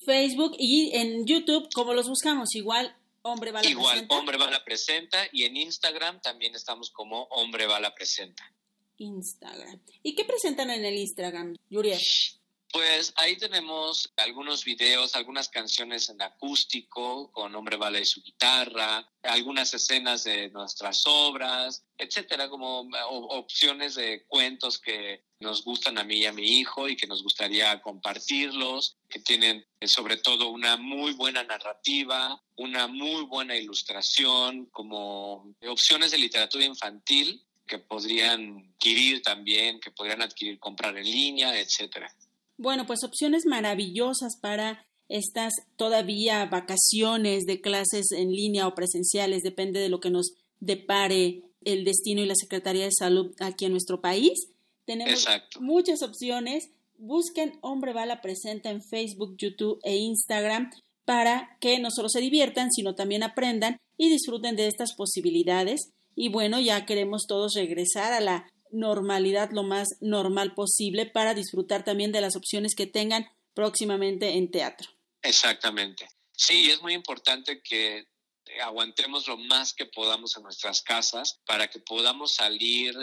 Facebook y en YouTube, como los buscamos, igual Hombre Bala Igual, Presenta. Hombre Bala Presenta y en Instagram también estamos como Hombre Bala Presenta. Instagram. ¿Y qué presentan en el Instagram, Yuriel? Pues ahí tenemos algunos videos, algunas canciones en acústico con Hombre Bala y su guitarra, algunas escenas de nuestras obras, etcétera, como opciones de cuentos que nos gustan a mí y a mi hijo y que nos gustaría compartirlos, que tienen eh, sobre todo una muy buena narrativa, una muy buena ilustración, como opciones de literatura infantil que podrían adquirir también, que podrían adquirir, comprar en línea, etcétera. Bueno, pues opciones maravillosas para estas todavía vacaciones de clases en línea o presenciales, depende de lo que nos depare el destino y la Secretaría de Salud aquí en nuestro país. Tenemos muchas opciones. Busquen Hombre Bala Presenta en Facebook, YouTube e Instagram para que no solo se diviertan, sino también aprendan y disfruten de estas posibilidades. Y bueno, ya queremos todos regresar a la normalidad lo más normal posible para disfrutar también de las opciones que tengan próximamente en teatro. Exactamente. Sí, es muy importante que aguantemos lo más que podamos en nuestras casas para que podamos salir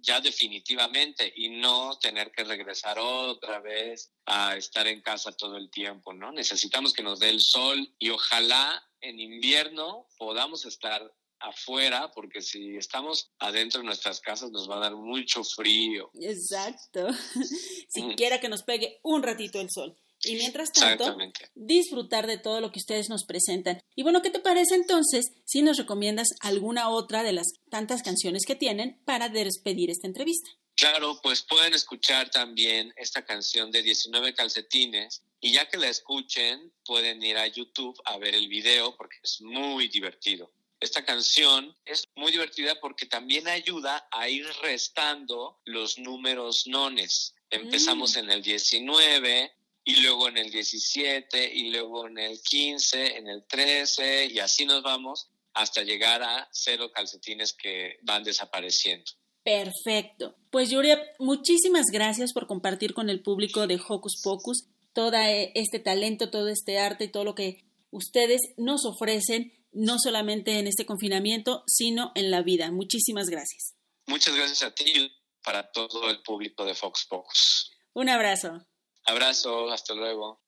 ya definitivamente y no tener que regresar otra vez a estar en casa todo el tiempo, ¿no? Necesitamos que nos dé el sol y ojalá en invierno podamos estar afuera, porque si estamos adentro de nuestras casas nos va a dar mucho frío. Exacto. Siquiera que nos pegue un ratito el sol. Y mientras tanto, disfrutar de todo lo que ustedes nos presentan. Y bueno, ¿qué te parece entonces si nos recomiendas alguna otra de las tantas canciones que tienen para despedir esta entrevista? Claro, pues pueden escuchar también esta canción de 19 calcetines y ya que la escuchen pueden ir a YouTube a ver el video porque es muy divertido. Esta canción es muy divertida porque también ayuda a ir restando los números nones. Empezamos mm. en el 19 y luego en el 17 y luego en el 15, en el 13 y así nos vamos hasta llegar a cero calcetines que van desapareciendo. Perfecto. Pues Yuria, muchísimas gracias por compartir con el público de Hocus Pocus todo eh, este talento, todo este arte y todo lo que ustedes nos ofrecen no solamente en este confinamiento, sino en la vida. Muchísimas gracias. Muchas gracias a ti y para todo el público de Fox Focus. Un abrazo. Abrazo, hasta luego.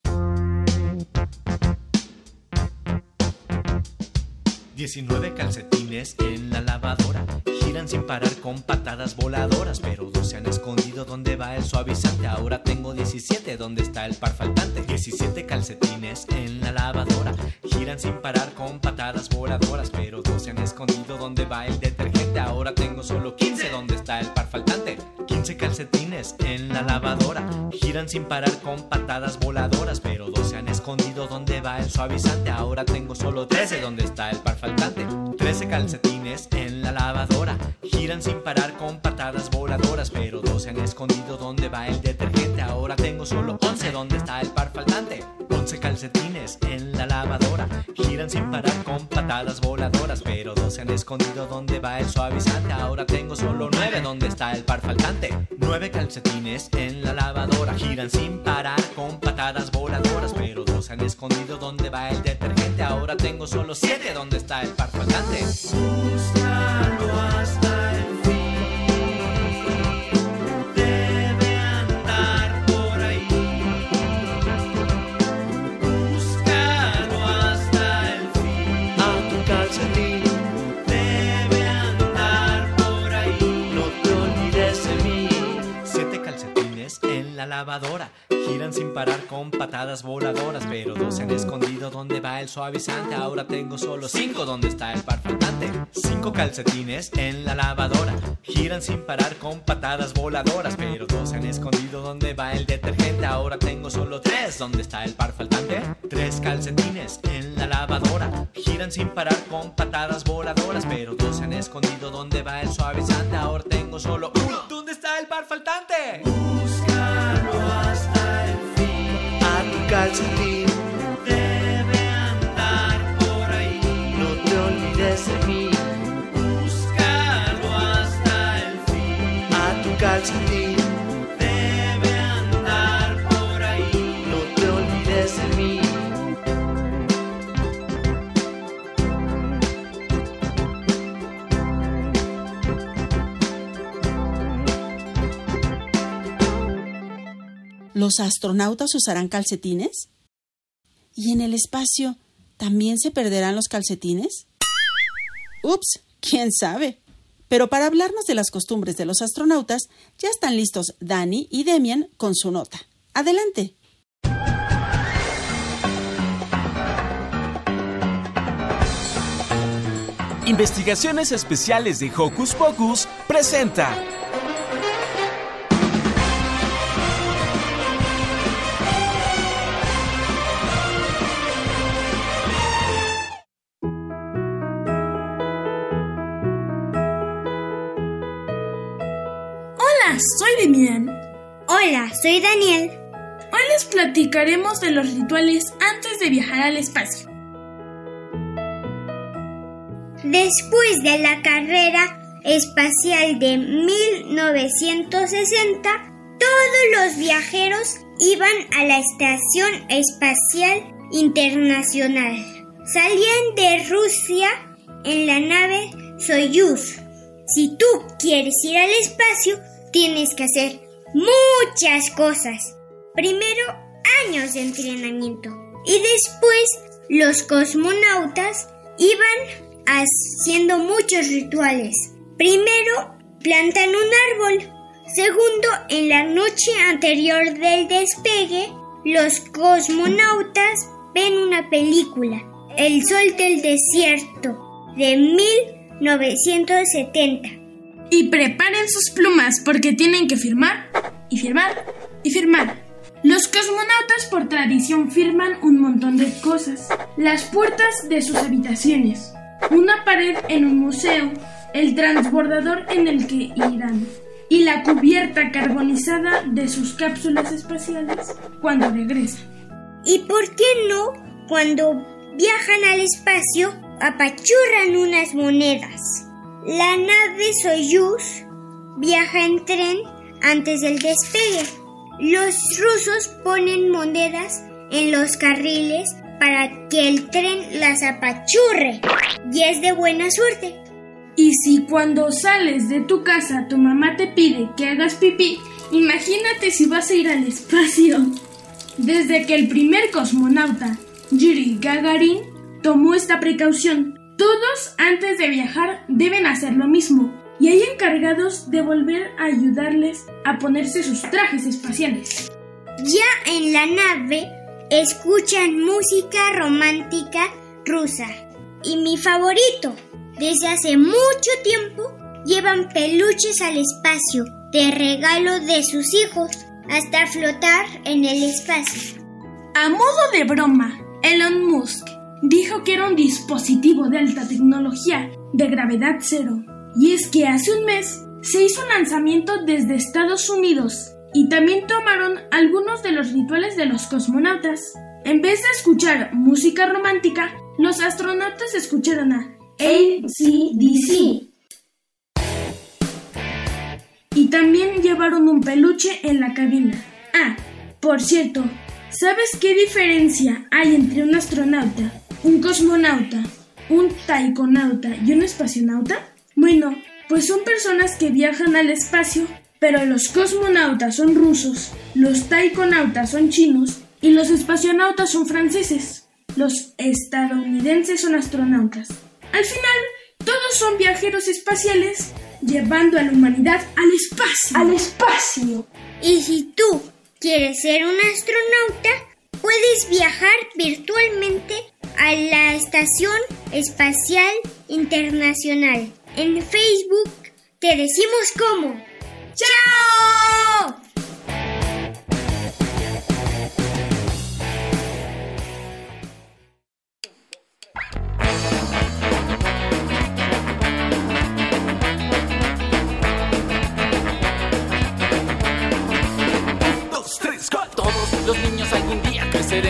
19 calcetines en la lavadora giran sin parar con patadas voladoras, pero dos se han escondido donde va el suavizante. Ahora tengo 17, ¿dónde está el par faltante? 17 calcetines en la lavadora giran sin parar con patadas voladoras, pero dos se han escondido donde va el detergente. Ahora tengo solo 15, ¿dónde está el par faltante? 15 calcetines en la lavadora giran sin parar con patadas voladoras, pero dos se han escondido donde va el suavizante. Ahora tengo solo 13, ¿dónde está el par faltante? 13 calcetines en la lavadora. Giran sin parar con patadas voladoras. Pero dos se han escondido donde va el detergente. Ahora tengo solo 11. ¿Dónde está el par faltante? 11 calcetines en la lavadora. Giran sin parar con patadas voladoras. Pero dos se han escondido donde va el suavizante. Ahora tengo solo 9. ¿Dónde está el par faltante? 9 calcetines en la lavadora. Giran sin parar con patadas voladoras. Pero dos se han escondido donde va el detergente. Ahora tengo solo 7. ¿Dónde está el par faltante. Búscalo lavadora giran sin parar con patadas voladoras, pero dos se han escondido donde va el suavizante. Ahora tengo solo cinco donde está el par faltante. Cinco calcetines en la lavadora, giran sin parar con patadas voladoras, pero dos se han escondido donde va el detergente. Ahora tengo solo tres donde está el par faltante. Tres calcetines en la lavadora, giran sin parar con patadas voladoras, pero dos se han escondido donde va el suavizante. Ahora tengo solo uno. ¿Dónde está el par faltante? ¿Los astronautas usarán calcetines? ¿Y en el espacio también se perderán los calcetines? Ups, quién sabe. Pero para hablarnos de las costumbres de los astronautas, ya están listos Dani y Demian con su nota. Adelante. Investigaciones Especiales de Hocus Pocus presenta. Hola, soy Demian. Hola, soy Daniel. Hoy les platicaremos de los rituales antes de viajar al espacio. Después de la carrera espacial de 1960, todos los viajeros iban a la Estación Espacial Internacional. Salían de Rusia en la nave Soyuz. Si tú quieres ir al espacio, tienes que hacer muchas cosas. Primero, años de entrenamiento. Y después, los cosmonautas iban haciendo muchos rituales. Primero, plantan un árbol. Segundo, en la noche anterior del despegue, los cosmonautas ven una película, El Sol del Desierto, de 1970. Y preparen sus plumas porque tienen que firmar y firmar y firmar. Los cosmonautas por tradición firman un montón de cosas. Las puertas de sus habitaciones, una pared en un museo, el transbordador en el que irán y la cubierta carbonizada de sus cápsulas espaciales cuando regresan. ¿Y por qué no cuando viajan al espacio apachurran unas monedas? La nave Soyuz viaja en tren antes del despegue. Los rusos ponen monedas en los carriles para que el tren las apachurre y es de buena suerte. Y si cuando sales de tu casa tu mamá te pide que hagas pipí, imagínate si vas a ir al espacio. Desde que el primer cosmonauta, Yuri Gagarin, tomó esta precaución, todos antes de viajar deben hacer lo mismo y hay encargados de volver a ayudarles a ponerse sus trajes espaciales. Ya en la nave escuchan música romántica rusa. Y mi favorito, desde hace mucho tiempo llevan peluches al espacio de regalo de sus hijos hasta flotar en el espacio. A modo de broma, Elon Musk dijo que era un dispositivo de alta tecnología de gravedad cero. Y es que hace un mes se hizo un lanzamiento desde Estados Unidos y también tomaron algunos de los rituales de los cosmonautas. En vez de escuchar música romántica, los astronautas escucharon a ACDC. Y también llevaron un peluche en la cabina. Ah, por cierto, ¿sabes qué diferencia hay entre un astronauta, un cosmonauta, un taikonauta y un espacionauta? Bueno, pues son personas que viajan al espacio pero los cosmonautas son rusos, los taikonautas son chinos y los espacionautas son franceses. Los estadounidenses son astronautas. Al final, todos son viajeros espaciales llevando a la humanidad al espacio. Al espacio. Y si tú quieres ser un astronauta, puedes viajar virtualmente a la Estación Espacial Internacional. En Facebook te decimos cómo. ¡Chao!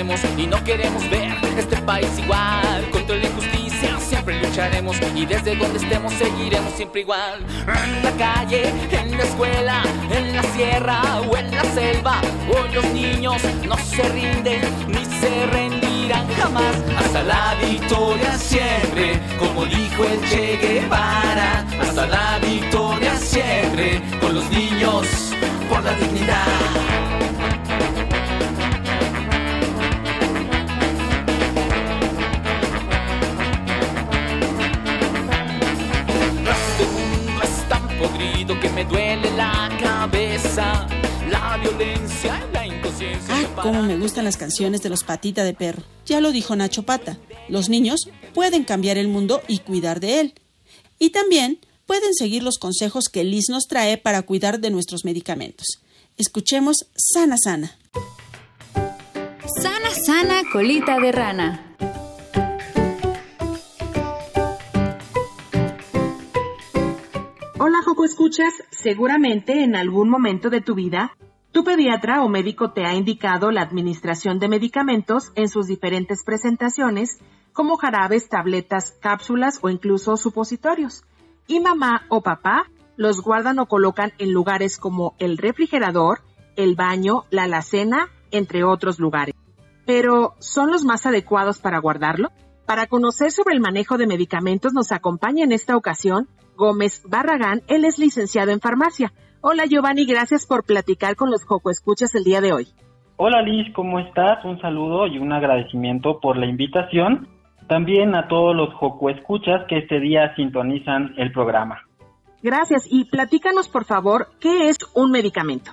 Y no queremos ver este país igual. Contra la injusticia siempre lucharemos y desde donde estemos seguiremos siempre igual. En la calle, en la escuela, en la sierra o en la selva. Hoy los niños no se rinden ni se rendirán jamás. Hasta la victoria siempre, como dijo el Che Guevara. Hasta la victoria siempre, con los niños por la dignidad. Duele la cabeza, la violencia y la inconsciencia. Ah, cómo me gustan las canciones de los patita de perro. Ya lo dijo Nacho Pata. Los niños pueden cambiar el mundo y cuidar de él. Y también pueden seguir los consejos que Liz nos trae para cuidar de nuestros medicamentos. Escuchemos Sana Sana. Sana Sana Colita de Rana. Hola Joco Escuchas, seguramente en algún momento de tu vida, tu pediatra o médico te ha indicado la administración de medicamentos en sus diferentes presentaciones, como jarabes, tabletas, cápsulas o incluso supositorios. Y mamá o papá los guardan o colocan en lugares como el refrigerador, el baño, la alacena, entre otros lugares. Pero, ¿son los más adecuados para guardarlo? Para conocer sobre el manejo de medicamentos nos acompaña en esta ocasión Gómez Barragán, él es licenciado en farmacia. Hola Giovanni, gracias por platicar con los Joco Escuchas el día de hoy. Hola Liz, ¿cómo estás? Un saludo y un agradecimiento por la invitación. También a todos los Joco Escuchas que este día sintonizan el programa. Gracias y platícanos por favor, ¿qué es un medicamento?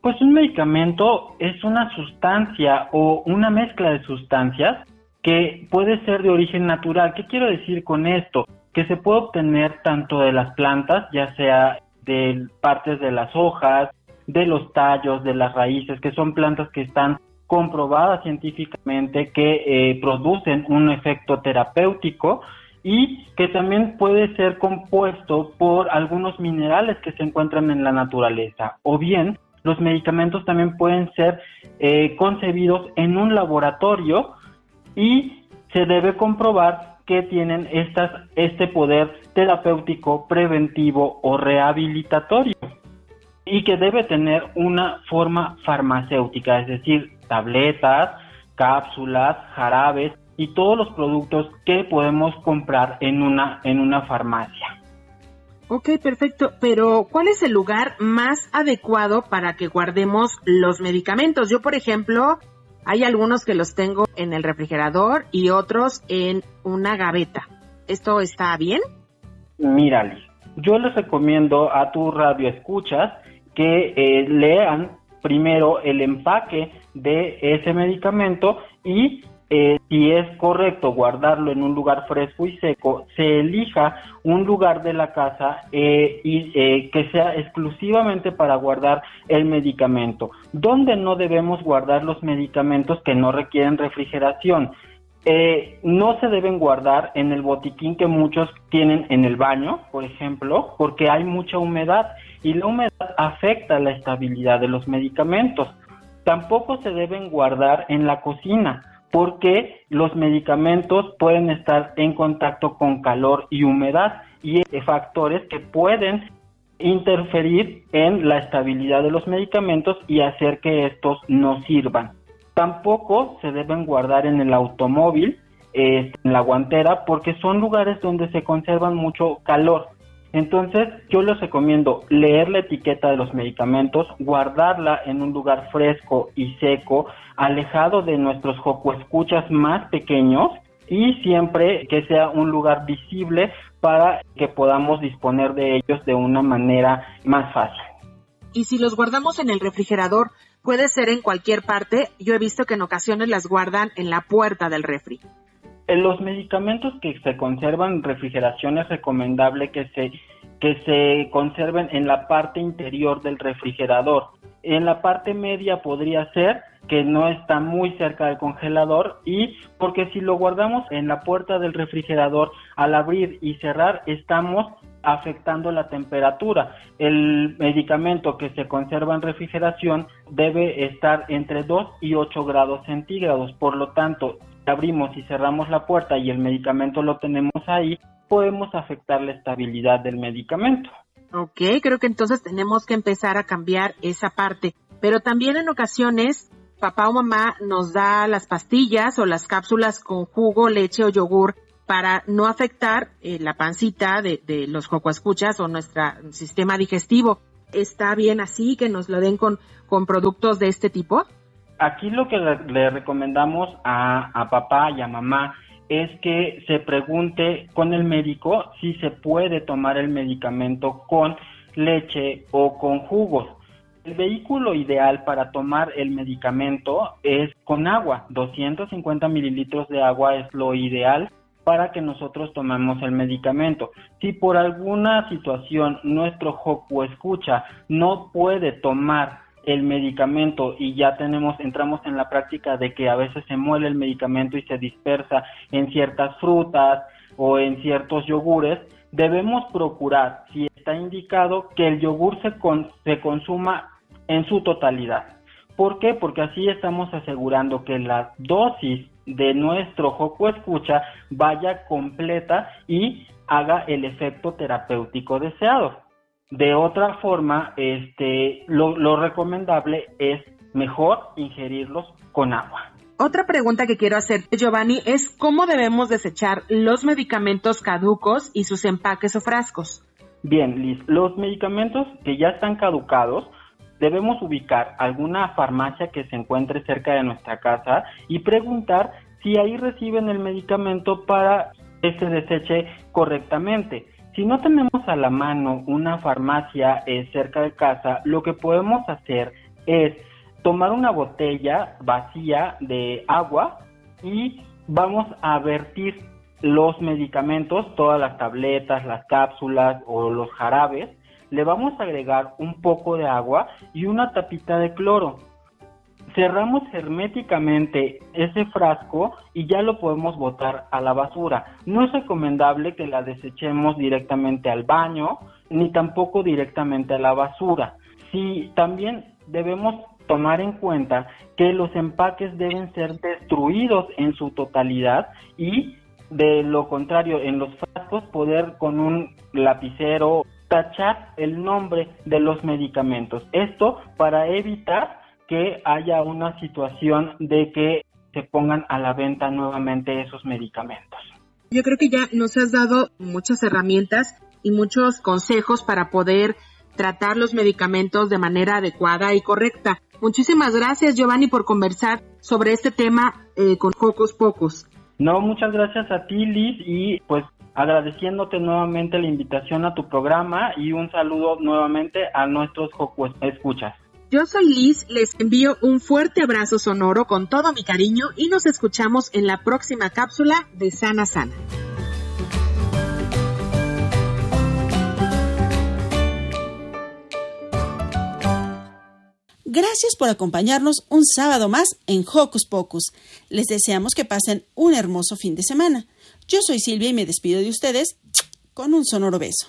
Pues un medicamento es una sustancia o una mezcla de sustancias que puede ser de origen natural. ¿Qué quiero decir con esto? Que se puede obtener tanto de las plantas, ya sea de partes de las hojas, de los tallos, de las raíces, que son plantas que están comprobadas científicamente que eh, producen un efecto terapéutico y que también puede ser compuesto por algunos minerales que se encuentran en la naturaleza o bien los medicamentos también pueden ser eh, concebidos en un laboratorio y se debe comprobar que tienen estas, este poder terapéutico, preventivo o rehabilitatorio y que debe tener una forma farmacéutica, es decir, tabletas, cápsulas, jarabes y todos los productos que podemos comprar en una, en una farmacia. Ok, perfecto. Pero, ¿cuál es el lugar más adecuado para que guardemos los medicamentos? Yo, por ejemplo, hay algunos que los tengo en el refrigerador y otros en una gaveta. ¿Esto está bien? Mira, yo les recomiendo a tu radio escuchas que eh, lean primero el empaque de ese medicamento y eh, si es correcto guardarlo en un lugar fresco y seco, se elija un lugar de la casa eh, y eh, que sea exclusivamente para guardar el medicamento. Donde no debemos guardar los medicamentos que no requieren refrigeración. no se deben guardar en el botiquín que muchos tienen en el baño, por ejemplo, porque hay mucha humedad y la humedad afecta la estabilidad de los medicamentos. Tampoco se deben guardar en la cocina porque los medicamentos pueden estar en contacto con calor y humedad y factores que pueden interferir en la estabilidad de los medicamentos y hacer que estos no sirvan. Tampoco se deben guardar en el automóvil, en la guantera, porque son lugares donde se conservan mucho calor. Entonces, yo les recomiendo leer la etiqueta de los medicamentos, guardarla en un lugar fresco y seco, alejado de nuestros escuchas más pequeños y siempre que sea un lugar visible para que podamos disponer de ellos de una manera más fácil. Y si los guardamos en el refrigerador, puede ser en cualquier parte. Yo he visto que en ocasiones las guardan en la puerta del refri. En los medicamentos que se conservan en refrigeración es recomendable que se, que se conserven en la parte interior del refrigerador. En la parte media podría ser que no está muy cerca del congelador y porque si lo guardamos en la puerta del refrigerador al abrir y cerrar estamos afectando la temperatura. El medicamento que se conserva en refrigeración debe estar entre 2 y 8 grados centígrados. Por lo tanto, abrimos y cerramos la puerta y el medicamento lo tenemos ahí, podemos afectar la estabilidad del medicamento. Ok, creo que entonces tenemos que empezar a cambiar esa parte. Pero también en ocasiones papá o mamá nos da las pastillas o las cápsulas con jugo, leche o yogur para no afectar eh, la pancita de, de los cocoescuchas o nuestro sistema digestivo. ¿Está bien así que nos lo den con productos de este tipo? Aquí lo que le, recomendamos a, papá y a mamá es que se pregunte con el médico si se puede tomar el medicamento con leche o con jugos. El vehículo ideal para tomar el medicamento es con agua. 250 mililitros de agua es lo ideal para que nosotros tomemos el medicamento. Si por alguna situación nuestro joco escucha no puede tomar el medicamento y ya tenemos entramos en la práctica de que a veces se muele el medicamento y se dispersa en ciertas frutas o en ciertos yogures, debemos procurar, si está indicado, que el yogur se, se consuma en su totalidad. ¿Por qué? Porque así estamos asegurando que la dosis de nuestro joco escucha vaya completa y haga el efecto terapéutico deseado. De otra forma, este, lo, lo recomendable es mejor ingerirlos con agua. Otra pregunta que quiero hacer, Giovanni, es cómo debemos desechar los medicamentos caducos y sus empaques o frascos. Bien, Liz, los medicamentos que ya están caducados debemos ubicar alguna farmacia que se encuentre cerca de nuestra casa y preguntar si ahí reciben el medicamento para que se deseche correctamente. Si no tenemos a la mano una farmacia eh, cerca de casa, lo que podemos hacer es tomar una botella vacía de agua y vamos a vertir los medicamentos, todas las tabletas, las cápsulas o los jarabes le vamos a agregar un poco de agua y una tapita de cloro. Cerramos herméticamente ese frasco y ya lo podemos botar a la basura. No es recomendable que la desechemos directamente al baño ni tampoco directamente a la basura. Si también debemos tomar en cuenta que los empaques deben ser destruidos en su totalidad y de lo contrario en los frascos poder con un lapicero tachar el nombre de los medicamentos. Esto para evitar que haya una situación de que se pongan a la venta nuevamente esos medicamentos. Yo creo que ya nos has dado muchas herramientas y muchos consejos para poder tratar los medicamentos de manera adecuada y correcta. Muchísimas gracias Giovanni por conversar sobre este tema eh, con Pocos Pocos. No, muchas gracias a ti Liz y pues agradeciéndote nuevamente la invitación a tu programa y un saludo nuevamente a nuestros escuchas. Yo soy Liz, les envío un fuerte abrazo sonoro con todo mi cariño y nos escuchamos en la próxima cápsula de Sana Sana. Gracias por acompañarnos un sábado más en Hocus Pocus. Les deseamos que pasen un hermoso fin de semana. Yo soy Silvia y me despido de ustedes con un sonoro beso.